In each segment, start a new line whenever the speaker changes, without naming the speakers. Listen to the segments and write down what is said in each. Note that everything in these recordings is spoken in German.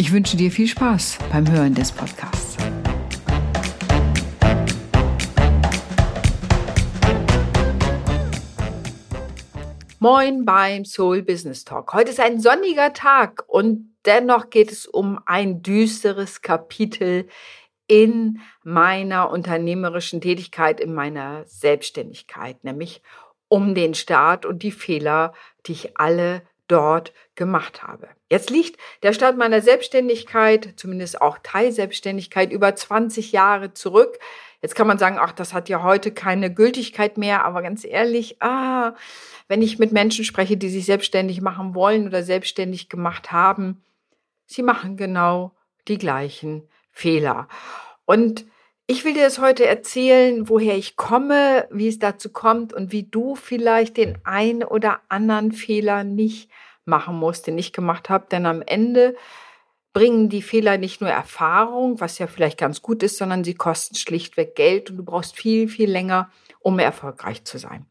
Ich wünsche dir viel Spaß beim Hören des Podcasts. Moin beim Soul Business Talk. Heute ist ein sonniger Tag und dennoch geht es um ein düsteres Kapitel in meiner unternehmerischen Tätigkeit, in meiner Selbstständigkeit, nämlich um den Start und die Fehler, die ich alle dort gemacht habe. Jetzt liegt der Start meiner Selbstständigkeit, zumindest auch Teilselbstständigkeit, über 20 Jahre zurück. Jetzt kann man sagen, ach, das hat ja heute keine Gültigkeit mehr, aber ganz ehrlich, ah, wenn ich mit Menschen spreche, die sich selbstständig machen wollen oder selbstständig gemacht haben, sie machen genau die gleichen Fehler. Und ich will dir das heute erzählen, woher ich komme, wie es dazu kommt und wie du vielleicht den ein oder anderen Fehler nicht machen musst, den ich gemacht habe. Denn am Ende bringen die Fehler nicht nur Erfahrung, was ja vielleicht ganz gut ist, sondern sie kosten schlichtweg Geld und du brauchst viel, viel länger, um erfolgreich zu sein.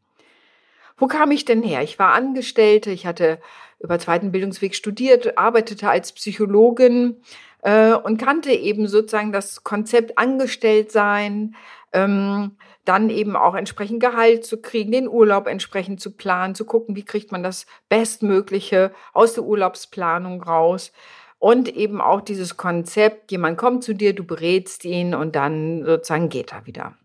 Wo kam ich denn her? Ich war Angestellte, ich hatte über zweiten Bildungsweg studiert, arbeitete als Psychologin äh, und kannte eben sozusagen das Konzept Angestelltsein, ähm, dann eben auch entsprechend Gehalt zu kriegen, den Urlaub entsprechend zu planen, zu gucken, wie kriegt man das Bestmögliche aus der Urlaubsplanung raus. Und eben auch dieses Konzept, jemand kommt zu dir, du berätst ihn und dann sozusagen geht er wieder.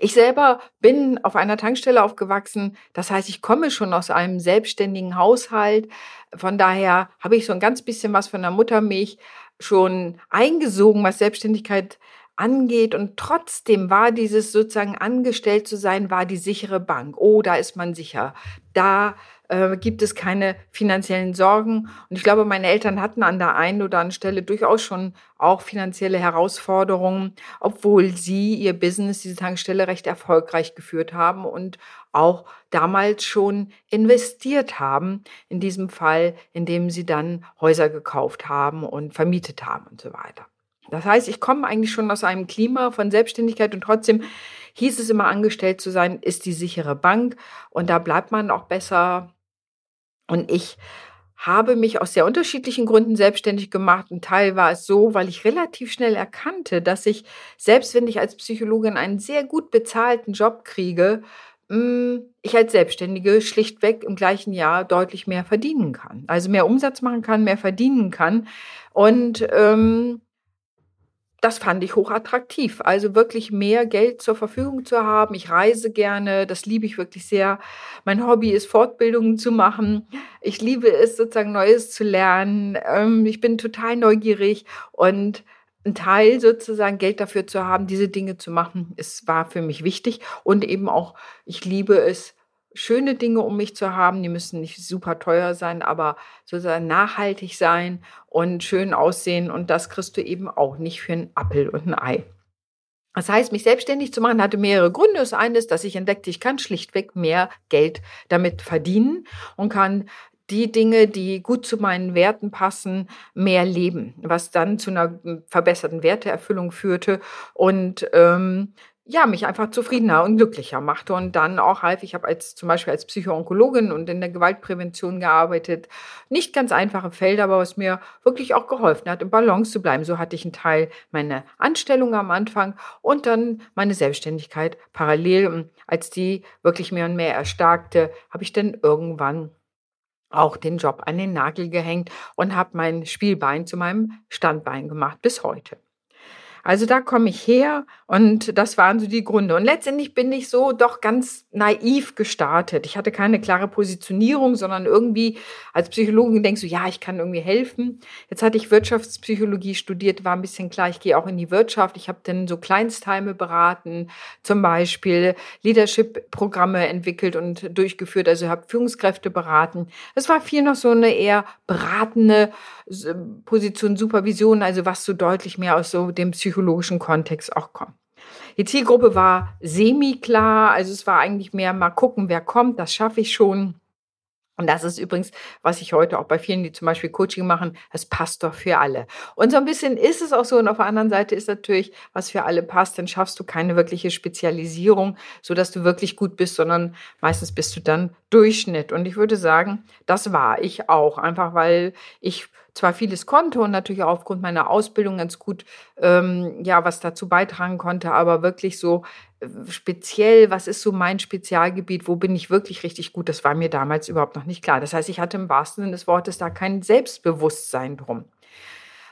Ich selber bin auf einer Tankstelle aufgewachsen. Das heißt, ich komme schon aus einem selbstständigen Haushalt. Von daher habe ich so ein ganz bisschen was von der Muttermilch schon eingesogen, was Selbstständigkeit angeht. Und trotzdem war dieses sozusagen angestellt zu sein, war die sichere Bank. Oh, da ist man sicher. Da äh, gibt es keine finanziellen Sorgen. Und ich glaube, meine Eltern hatten an der einen oder anderen Stelle durchaus schon auch finanzielle Herausforderungen, obwohl sie ihr Business, diese Tankstelle, recht erfolgreich geführt haben und auch damals schon investiert haben, in diesem Fall, indem sie dann Häuser gekauft haben und vermietet haben und so weiter. Das heißt, ich komme eigentlich schon aus einem Klima von Selbstständigkeit und trotzdem hieß es immer, angestellt zu sein, ist die sichere Bank und da bleibt man auch besser und ich habe mich aus sehr unterschiedlichen Gründen selbstständig gemacht. Ein Teil war es so, weil ich relativ schnell erkannte, dass ich, selbst wenn ich als Psychologin einen sehr gut bezahlten Job kriege, mm, ich als Selbstständige schlichtweg im gleichen Jahr deutlich mehr verdienen kann. Also mehr Umsatz machen kann, mehr verdienen kann. Und ähm, das fand ich hochattraktiv. Also wirklich mehr Geld zur Verfügung zu haben. Ich reise gerne, das liebe ich wirklich sehr. Mein Hobby ist Fortbildungen zu machen. Ich liebe es sozusagen Neues zu lernen. Ähm, ich bin total neugierig und ein Teil sozusagen Geld dafür zu haben, diese Dinge zu machen, es war für mich wichtig und eben auch, ich liebe es, schöne Dinge um mich zu haben. Die müssen nicht super teuer sein, aber sozusagen nachhaltig sein und schön aussehen. Und das kriegst du eben auch nicht für einen Appel und ein Ei. Das heißt, mich selbstständig zu machen, hatte mehrere Gründe. Das eine ist, dass ich entdeckte, ich kann schlichtweg mehr Geld damit verdienen und kann die Dinge, die gut zu meinen Werten passen, mehr leben, was dann zu einer verbesserten Werteerfüllung führte und ähm, ja, mich einfach zufriedener und glücklicher machte und dann auch half. Ich habe als zum Beispiel als Psychoonkologin und in der Gewaltprävention gearbeitet. Nicht ganz einfache Felder, aber was mir wirklich auch geholfen hat, im Balance zu bleiben. So hatte ich einen Teil meiner Anstellung am Anfang und dann meine Selbstständigkeit parallel. Als die wirklich mehr und mehr erstarkte, habe ich dann irgendwann auch den Job an den Nagel gehängt und habe mein Spielbein zu meinem Standbein gemacht bis heute. Also da komme ich her und das waren so die Gründe. Und letztendlich bin ich so doch ganz naiv gestartet. Ich hatte keine klare Positionierung, sondern irgendwie als Psychologin denkst du, ja, ich kann irgendwie helfen. Jetzt hatte ich Wirtschaftspsychologie studiert, war ein bisschen klar, ich gehe auch in die Wirtschaft. Ich habe dann so Kleinstheime beraten, zum Beispiel Leadership-Programme entwickelt und durchgeführt, also habe Führungskräfte beraten. Es war viel noch so eine eher beratende Position, Supervision, also was so deutlich mehr aus so dem psychologischen Kontext auch kommt. Die Zielgruppe war semi-klar, also es war eigentlich mehr mal gucken, wer kommt, das schaffe ich schon. Und das ist übrigens, was ich heute auch bei vielen, die zum Beispiel Coaching machen, es passt doch für alle. Und so ein bisschen ist es auch so. Und auf der anderen Seite ist natürlich, was für alle passt, dann schaffst du keine wirkliche Spezialisierung, so dass du wirklich gut bist, sondern meistens bist du dann Durchschnitt. Und ich würde sagen, das war ich auch. Einfach weil ich zwar vieles konnte und natürlich auch aufgrund meiner Ausbildung ganz gut ähm, ja was dazu beitragen konnte, aber wirklich so äh, speziell, was ist so mein Spezialgebiet, wo bin ich wirklich richtig gut, das war mir damals überhaupt noch nicht klar. Das heißt, ich hatte im wahrsten Sinne des Wortes da kein Selbstbewusstsein drum.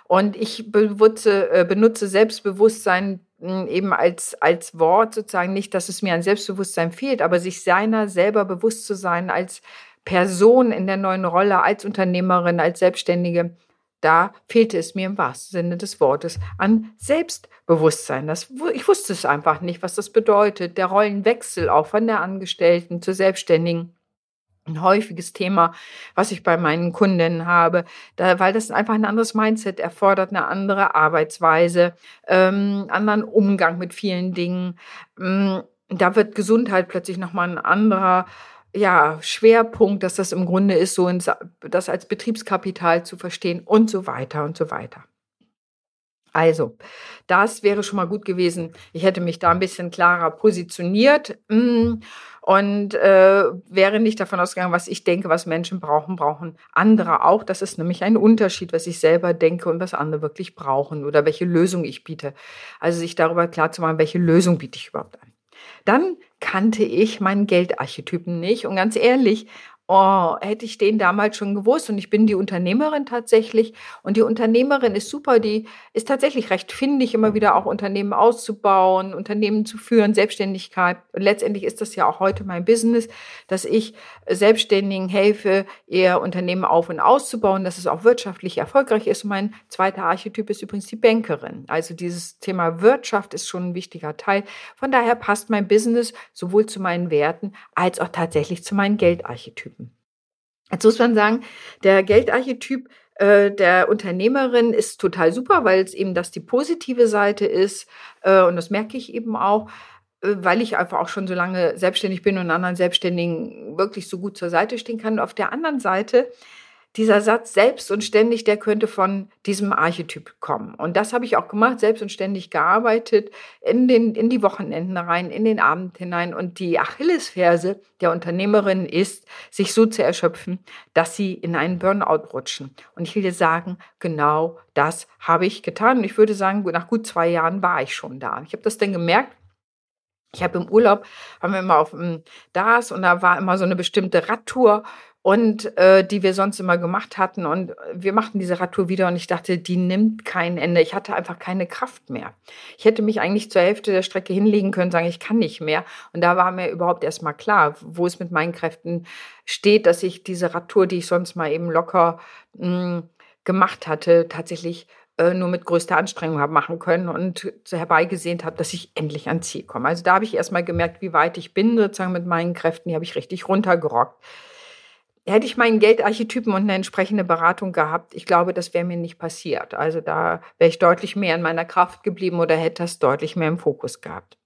Und ich benutze, äh, benutze Selbstbewusstsein hm, eben als, als Wort sozusagen nicht, dass es mir an Selbstbewusstsein fehlt, aber sich seiner selber bewusst zu sein als Person in der neuen Rolle als Unternehmerin, als Selbstständige, da fehlte es mir im wahrsten Sinne des Wortes an Selbstbewusstsein. Das, ich wusste es einfach nicht, was das bedeutet. Der Rollenwechsel auch von der Angestellten zur Selbstständigen. Ein häufiges Thema, was ich bei meinen Kundinnen habe, da, weil das einfach ein anderes Mindset erfordert, eine andere Arbeitsweise, ähm, anderen Umgang mit vielen Dingen. Ähm, da wird Gesundheit plötzlich nochmal ein anderer ja, Schwerpunkt, dass das im Grunde ist, so ins, das als Betriebskapital zu verstehen und so weiter und so weiter. Also, das wäre schon mal gut gewesen. Ich hätte mich da ein bisschen klarer positioniert mm, und äh, wäre nicht davon ausgegangen, was ich denke, was Menschen brauchen, brauchen andere auch. Das ist nämlich ein Unterschied, was ich selber denke und was andere wirklich brauchen oder welche Lösung ich biete. Also sich darüber klar zu machen, welche Lösung biete ich überhaupt an. Dann kannte ich meinen Geldarchetypen nicht. Und ganz ehrlich, oh, hätte ich den damals schon gewusst. Und ich bin die Unternehmerin tatsächlich. Und die Unternehmerin ist super. Die ist tatsächlich recht findig, immer wieder auch Unternehmen auszubauen, Unternehmen zu führen, Selbstständigkeit. Und letztendlich ist das ja auch heute mein Business, dass ich Selbstständigen helfe, ihr Unternehmen auf- und auszubauen, dass es auch wirtschaftlich erfolgreich ist. Und mein zweiter Archetyp ist übrigens die Bankerin. Also dieses Thema Wirtschaft ist schon ein wichtiger Teil. Von daher passt mein Business sowohl zu meinen Werten als auch tatsächlich zu meinen Geldarchetypen. Jetzt muss man sagen, der Geldarchetyp äh, der Unternehmerin ist total super, weil es eben das die positive Seite ist. Äh, und das merke ich eben auch, äh, weil ich einfach auch schon so lange selbstständig bin und anderen Selbstständigen wirklich so gut zur Seite stehen kann. Auf der anderen Seite dieser Satz selbst und ständig, der könnte von diesem Archetyp kommen. Und das habe ich auch gemacht, selbst und ständig gearbeitet, in, den, in die Wochenenden rein, in den Abend hinein. Und die Achillesferse der Unternehmerin ist, sich so zu erschöpfen, dass sie in einen Burnout rutschen. Und ich will dir sagen, genau das habe ich getan. Und ich würde sagen, nach gut zwei Jahren war ich schon da. Ich habe das dann gemerkt, ich habe im Urlaub, haben wir immer auf dem DAS und da war immer so eine bestimmte Radtour und äh, die wir sonst immer gemacht hatten. Und wir machten diese Radtour wieder und ich dachte, die nimmt kein Ende. Ich hatte einfach keine Kraft mehr. Ich hätte mich eigentlich zur Hälfte der Strecke hinlegen können, sagen, ich kann nicht mehr. Und da war mir überhaupt erst mal klar, wo es mit meinen Kräften steht, dass ich diese Radtour, die ich sonst mal eben locker mh, hm, gemacht hatte, tatsächlich äh, nur mit größter Anstrengung habe machen können und herbeigesehnt habe, dass ich endlich ans Ziel komme. Also da habe ich erst mal gemerkt, wie weit ich bin sozusagen mit meinen Kräften. Die habe ich richtig runtergerockt. Hätte ich meinen Geldarchetypen und eine entsprechende Beratung gehabt, ich glaube, das wäre mir nicht passiert. Also da wäre ich deutlich mehr in meiner Kraft geblieben oder hätte das deutlich mehr im Fokus gehabt.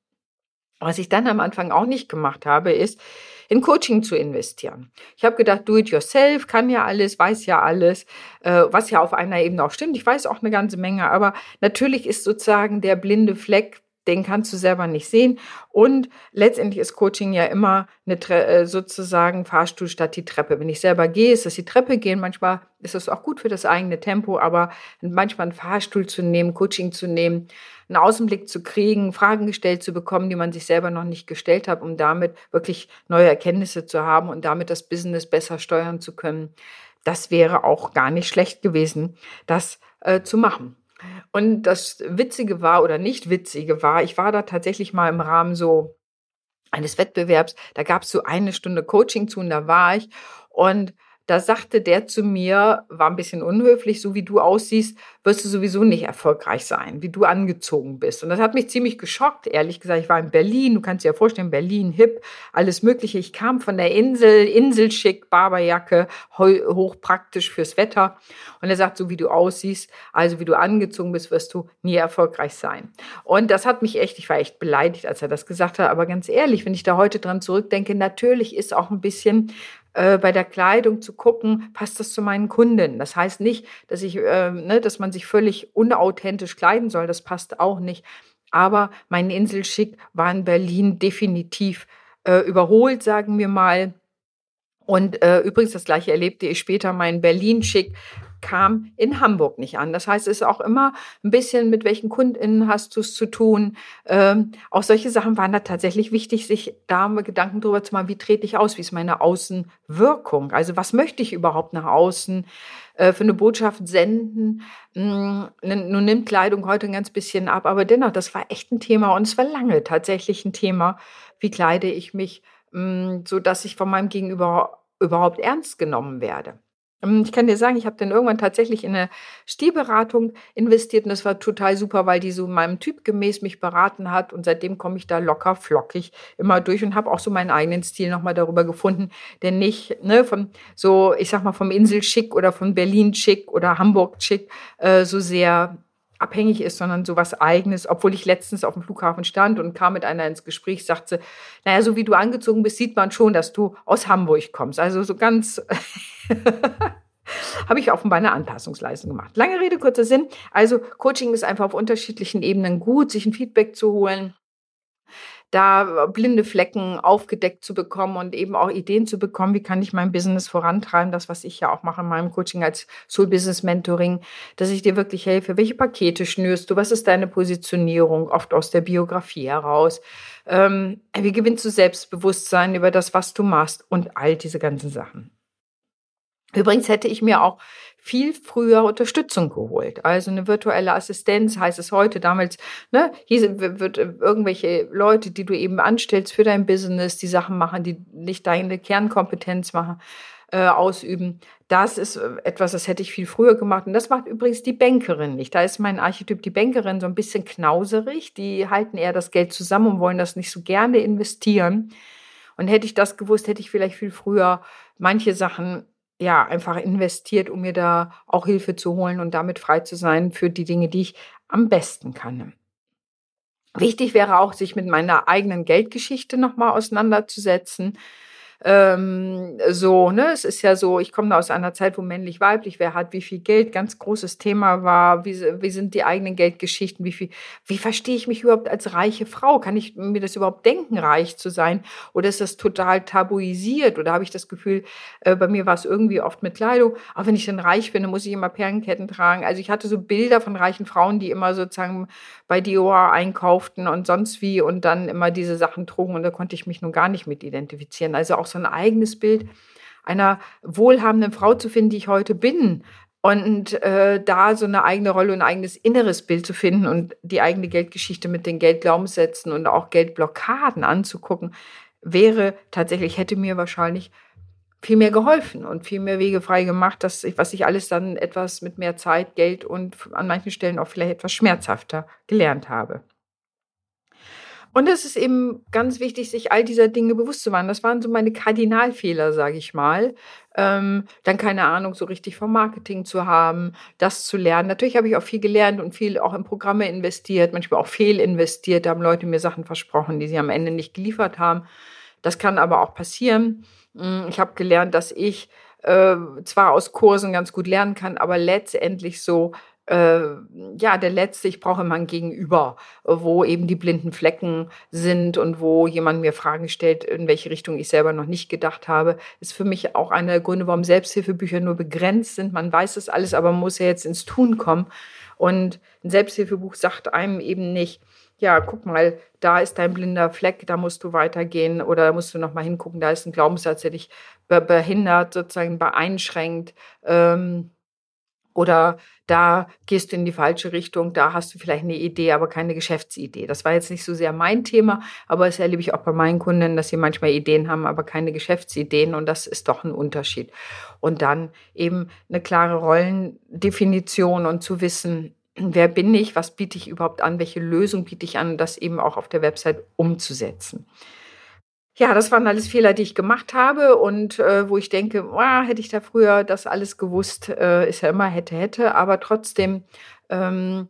Was ich dann am Anfang auch nicht gemacht habe, ist, in Coaching zu investieren. Ich habe gedacht, do it yourself, kann ja alles, weiß ja alles, äh, was ja auf einer Ebene auch stimmt. Ich weiß auch eine ganze Menge, aber natürlich ist sozusagen der blinde Fleck den kannst du selber nicht sehen. Und letztendlich ist Coaching ja immer eine äh, sozusagen Fahrstuhl statt die Treppe. Wenn ich selber gehe, ist das die Treppe gehen. Manchmal ist es auch gut für das eigene Tempo, aber manchmal einen Fahrstuhl zu nehmen, Coaching zu nehmen, einen Außenblick zu kriegen, Fragen gestellt zu bekommen, die man sich selber noch nicht gestellt hat, um damit wirklich neue Erkenntnisse zu haben und damit das Business besser steuern zu können. Das wäre auch gar nicht schlecht gewesen, das äh, zu machen. Und das Witzige war oder nicht Witzige war, ich war da tatsächlich mal im Rahmen so eines Wettbewerbs, da gab es so eine Stunde Coaching zu und da war ich und da sagte der zu mir, war ein bisschen unhöflich, so wie du aussiehst, wirst du sowieso nicht erfolgreich sein, wie du angezogen bist. Und das hat mich ziemlich geschockt, ehrlich gesagt. Ich war in Berlin, du kannst dir ja vorstellen, Berlin, hip, alles Mögliche. Ich kam von der Insel, Inselschick, Barberjacke, hochpraktisch fürs Wetter. Und er sagt, so wie du aussiehst, also wie du angezogen bist, wirst du nie erfolgreich sein. Und das hat mich echt, ich war echt beleidigt, als er das gesagt hat. Aber ganz ehrlich, wenn ich da heute dran zurückdenke, natürlich ist auch ein bisschen äh, bei der Kleidung zu gucken, passt das zu meinen Kunden. Das heißt nicht, dass ich, äh, ne, dass man sich völlig unauthentisch kleiden soll. Das passt auch nicht. Aber mein Inselschick war in Berlin definitiv äh, überholt, sagen wir mal. Und äh, übrigens das gleiche erlebte ich später mein Berlin-Schick kam in Hamburg nicht an. Das heißt, es ist auch immer ein bisschen, mit welchen KundInnen hast du es zu tun. Ähm, auch solche Sachen waren da tatsächlich wichtig, sich da mal Gedanken drüber zu machen, wie trete ich aus, wie ist meine Außenwirkung? Also was möchte ich überhaupt nach außen äh, für eine Botschaft senden? Hm, nun nimmt Kleidung heute ein ganz bisschen ab, aber dennoch, das war echt ein Thema und es war lange tatsächlich ein Thema. Wie kleide ich mich, hm, so dass ich von meinem Gegenüber überhaupt ernst genommen werde? Ähm, ich kann dir sagen, ich habe dann irgendwann tatsächlich in eine Stilberatung investiert und das war total super, weil die so meinem Typ gemäß mich beraten hat und seitdem komme ich da locker flockig immer durch und habe auch so meinen eigenen Stil nochmal darüber gefunden, der nicht ne, von so, ich sag mal, vom Insel-Schick oder von Berlin-Schick oder Hamburg-Schick äh, so sehr abhängig ist, sondern so was Eigenes. Obwohl ich letztens auf dem Flughafen stand und kam mit einer ins Gespräch, sagte sie, naja, so wie du angezogen bist, sieht man schon, dass du aus Hamburg kommst. Also so ganz habe ich offenbar eine Anpassungsleistung gemacht. Lange Rede, kurzer Sinn. Also Coaching ist einfach auf unterschiedlichen Ebenen gut, sich ein Feedback zu holen da blinde Flecken aufgedeckt zu bekommen und eben auch Ideen zu bekommen, wie kann ich mein Business vorantreiben, das, was ich ja auch mache in meinem Coaching als Soul Business Mentoring, dass ich dir wirklich helfe, welche Pakete schnürst du, was ist deine Positionierung, oft aus der Biografie heraus, ähm, wie gewinnst du Selbstbewusstsein über das, was du machst und all diese ganzen Sachen. Übrigens hätte ich mir auch viel früher Unterstützung geholt. Also eine virtuelle Assistenz heißt es heute. Damals, ne, hier wird irgendwelche Leute, die du eben anstellst für dein Business, die Sachen machen, die nicht deine Kernkompetenz machen, äh, ausüben. Das ist etwas, das hätte ich viel früher gemacht. Und das macht übrigens die Bankerin nicht. Da ist mein Archetyp, die Bankerin, so ein bisschen knauserig. Die halten eher das Geld zusammen und wollen das nicht so gerne investieren. Und hätte ich das gewusst, hätte ich vielleicht viel früher manche Sachen ja, einfach investiert, um mir da auch Hilfe zu holen und damit frei zu sein für die Dinge, die ich am besten kann. Wichtig wäre auch, sich mit meiner eigenen Geldgeschichte nochmal auseinanderzusetzen ähm, so, ne, es ist ja so, ich komme aus einer Zeit, wo männlich, weiblich, wer hat wie viel Geld, ganz großes Thema war, wie, wie sind die eigenen Geldgeschichten, wie viel, wie verstehe ich mich überhaupt als reiche Frau? Kann ich mir das überhaupt denken, reich zu sein? Oder ist das total tabuisiert? Oder habe ich das Gefühl, äh, bei mir war es irgendwie oft mit Kleidung, auch wenn ich dann reich bin, dann muss ich immer Perlenketten tragen. Also ich hatte so Bilder von reichen Frauen, die immer sozusagen bei Dior einkauften und sonst wie und dann immer diese Sachen trugen und da konnte ich mich nun gar nicht mit identifizieren. Also auch so ein eigenes Bild einer wohlhabenden Frau zu finden, die ich heute bin. Und äh, da so eine eigene Rolle und ein eigenes inneres Bild zu finden und die eigene Geldgeschichte mit den Geldglaubenssätzen und auch Geldblockaden anzugucken, wäre tatsächlich, hätte mir wahrscheinlich viel mehr geholfen und viel mehr Wege frei gemacht, dass ich, was ich alles dann etwas mit mehr Zeit, Geld und an manchen Stellen auch vielleicht etwas schmerzhafter gelernt habe. Und es ist eben ganz wichtig, sich all dieser Dinge bewusst zu machen. Das waren so meine Kardinalfehler, sage ich mal. Ähm, dann keine Ahnung so richtig vom Marketing zu haben, das zu lernen. Natürlich habe ich auch viel gelernt und viel auch in Programme investiert, manchmal auch fehlinvestiert. Da haben Leute mir Sachen versprochen, die sie am Ende nicht geliefert haben. Das kann aber auch passieren. Hm, ich habe gelernt, dass ich äh, zwar aus Kursen ganz gut lernen kann, aber letztendlich so ja, der letzte, ich brauche immer ein Gegenüber, wo eben die blinden Flecken sind und wo jemand mir Fragen stellt, in welche Richtung ich selber noch nicht gedacht habe, ist für mich auch einer der Gründe, warum Selbsthilfebücher nur begrenzt sind. Man weiß das alles, aber man muss ja jetzt ins Tun kommen. Und ein Selbsthilfebuch sagt einem eben nicht, ja, guck mal, da ist dein blinder Fleck, da musst du weitergehen oder da musst du noch mal hingucken, da ist ein Glaubenssatz, der dich behindert, sozusagen beeinschränkt. Ähm, Oder da gehst du in die falsche Richtung, da hast du vielleicht eine Idee, aber keine Geschäftsidee. Das war jetzt nicht so sehr mein Thema, aber das erlebe ich auch bei meinen Kunden, dass sie manchmal Ideen haben, aber keine Geschäftsideen und das ist doch ein Unterschied. Und dann eben eine klare Rollendefinition und zu wissen, wer bin ich, was biete ich überhaupt an, welche Lösung biete ich an, das eben auch auf der Website umzusetzen. Ja, das waren alles Fehler, die ich gemacht habe und äh, wo ich denke, oh, hätte ich da früher das alles gewusst, äh, ist ja immer hätte, hätte, aber trotzdem ähm,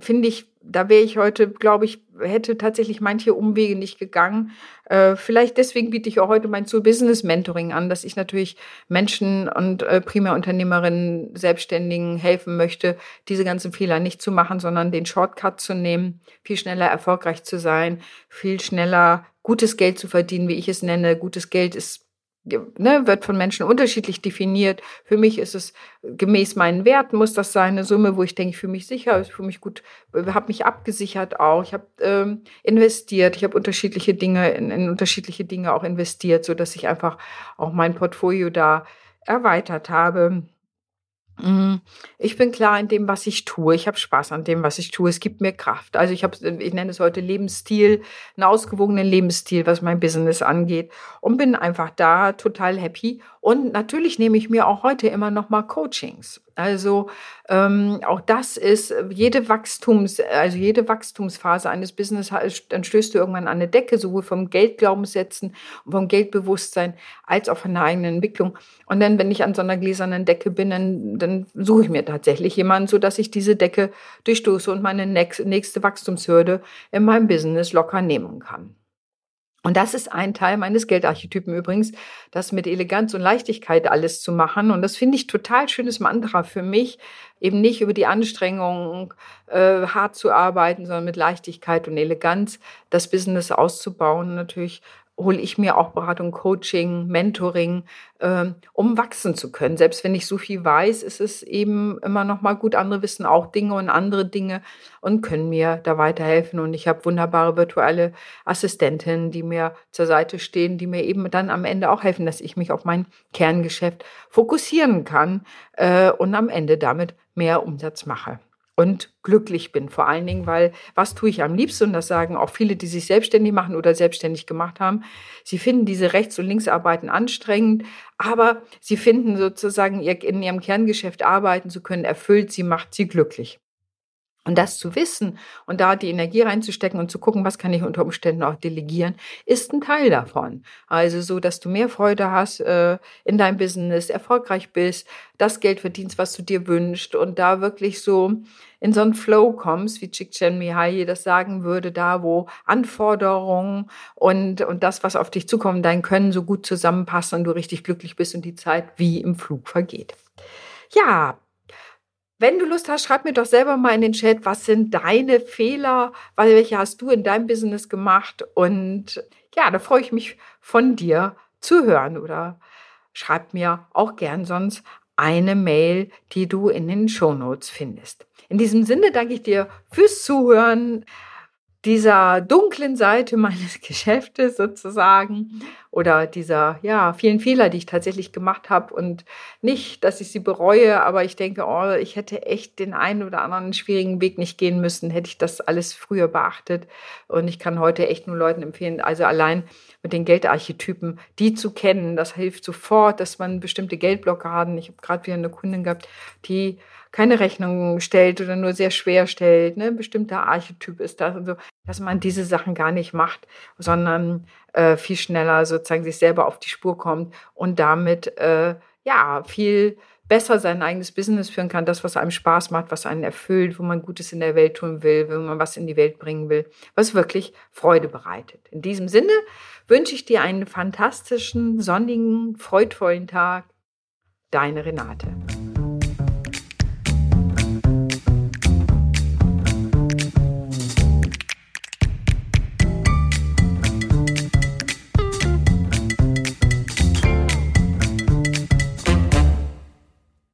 finde ich, da wäre ich heute, glaube ich, hätte tatsächlich manche Umwege nicht gegangen. Äh, vielleicht deswegen biete ich auch heute mein Soul Business Mentoring an, dass ich natürlich Menschen und äh, Primärunternehmerinnen, Selbstständigen helfen möchte, diese ganzen Fehler nicht zu machen, sondern den Shortcut zu nehmen, viel schneller erfolgreich zu sein, viel schneller gutes Geld zu verdienen, wie ich es nenne. Gutes Geld ist ne, wird von Menschen unterschiedlich definiert. Für mich ist es gemäß meinen Werten muss das sein, eine Summe, wo ich denke, ich fühle mich sicher, ich fühle mich gut, habe mich abgesichert auch. Ich habe ähm, investiert, ich habe unterschiedliche Dinge in, in unterschiedliche Dinge auch investiert, so dass ich einfach auch mein Portfolio da erweitert habe. Mhm. Ich bin klar in dem, was ich tue. Ich habe Spaß an dem, was ich tue. Es gibt mir Kraft. Also ich habe, ich nenne es heute Lebensstil, einen ausgewogenen Lebensstil, was mein Business angeht und bin einfach da total happy. Und natürlich nehme ich mir auch heute immer noch mal Coachings. Also ähm, auch das ist jede Wachstums, also jede Wachstumsphase eines Business, dann stößt du irgendwann an eine Decke, sowohl vom Geldglaubenssätzen und vom Geldbewusstsein als auch von der eigenen Entwicklung. Und dann, wenn ich an so einer gläsernen Decke bin, dann, dann suche ich mir tatsächlich jemanden, so dass ich diese Decke durchstoße und meine nächste Wachstumshürde in meinem Business locker nehmen kann. Und das ist ein Teil meines Geldarchetypen übrigens, das mit Eleganz und Leichtigkeit alles zu machen. Und das finde ich total schönes Mantra für mich, eben nicht über die Anstrengung äh, hart zu arbeiten, sondern mit Leichtigkeit und Eleganz das Business auszubauen. Natürlich hole ich mir auch Beratung, Coaching, Mentoring, ähm, um wachsen zu können. Selbst wenn ich so viel weiß, ist es eben immer noch mal gut. Andere wissen auch Dinge und andere Dinge und können mir da weiterhelfen. Und ich habe wunderbare virtuelle Assistentinnen, die mir zur Seite stehen, die mir eben dann am Ende auch helfen, dass ich mich auf mein Kerngeschäft fokussieren kann äh, und am Ende damit mehr Umsatz mache und glücklich bin. Vor allen Dingen, weil was tue ich am liebsten? Und das sagen auch viele, die sich selbstständig machen oder selbstständig gemacht haben. Sie finden diese Rechts- und Linksarbeiten anstrengend, aber sie finden sozusagen in ihrem Kerngeschäft arbeiten zu können, erfüllt sie, macht sie glücklich. Und das zu wissen und da die Energie reinzustecken und zu gucken, was kann ich unter Umständen auch delegieren, ist ein Teil davon. Also so, dass du mehr Freude hast äh, in deinem Business, erfolgreich bist, das Geld verdienst, was du dir wünschst und da wirklich so in so einen Flow kommst, wie Chikchen Mihai das sagen würde, da wo Anforderungen und, und das, was auf dich zukommt, dein Können so gut zusammenpassen und du richtig glücklich bist und die Zeit wie im Flug vergeht. Ja, wenn du Lust hast, schreib mir doch selber mal in den Chat, was sind deine Fehler, welche hast du in deinem Business gemacht? Und ja, da freue ich mich von dir zu hören oder schreib mir auch gern sonst eine Mail, die du in den Show Notes findest. In diesem Sinne danke ich dir fürs Zuhören dieser dunklen Seite meines Geschäftes sozusagen oder dieser ja vielen Fehler, die ich tatsächlich gemacht habe. Und nicht, dass ich sie bereue, aber ich denke, oh, ich hätte echt den einen oder anderen schwierigen Weg nicht gehen müssen, hätte ich das alles früher beachtet. Und ich kann heute echt nur Leuten empfehlen, also allein mit den Geldarchetypen, die zu kennen, das hilft sofort, dass man bestimmte Geldblockaden, ich habe gerade wieder eine Kundin gehabt, die keine Rechnung stellt oder nur sehr schwer stellt, ne, bestimmter Archetyp ist das und so, dass man diese Sachen gar nicht macht, sondern äh, viel schneller sozusagen sich selber auf die Spur kommt und damit äh, ja viel besser sein eigenes Business führen kann, das, was einem Spaß macht, was einen erfüllt, wo man Gutes in der Welt tun will, wenn man was in die Welt bringen will, was wirklich Freude bereitet. In diesem Sinne wünsche ich dir einen fantastischen, sonnigen, freudvollen Tag. Deine Renate.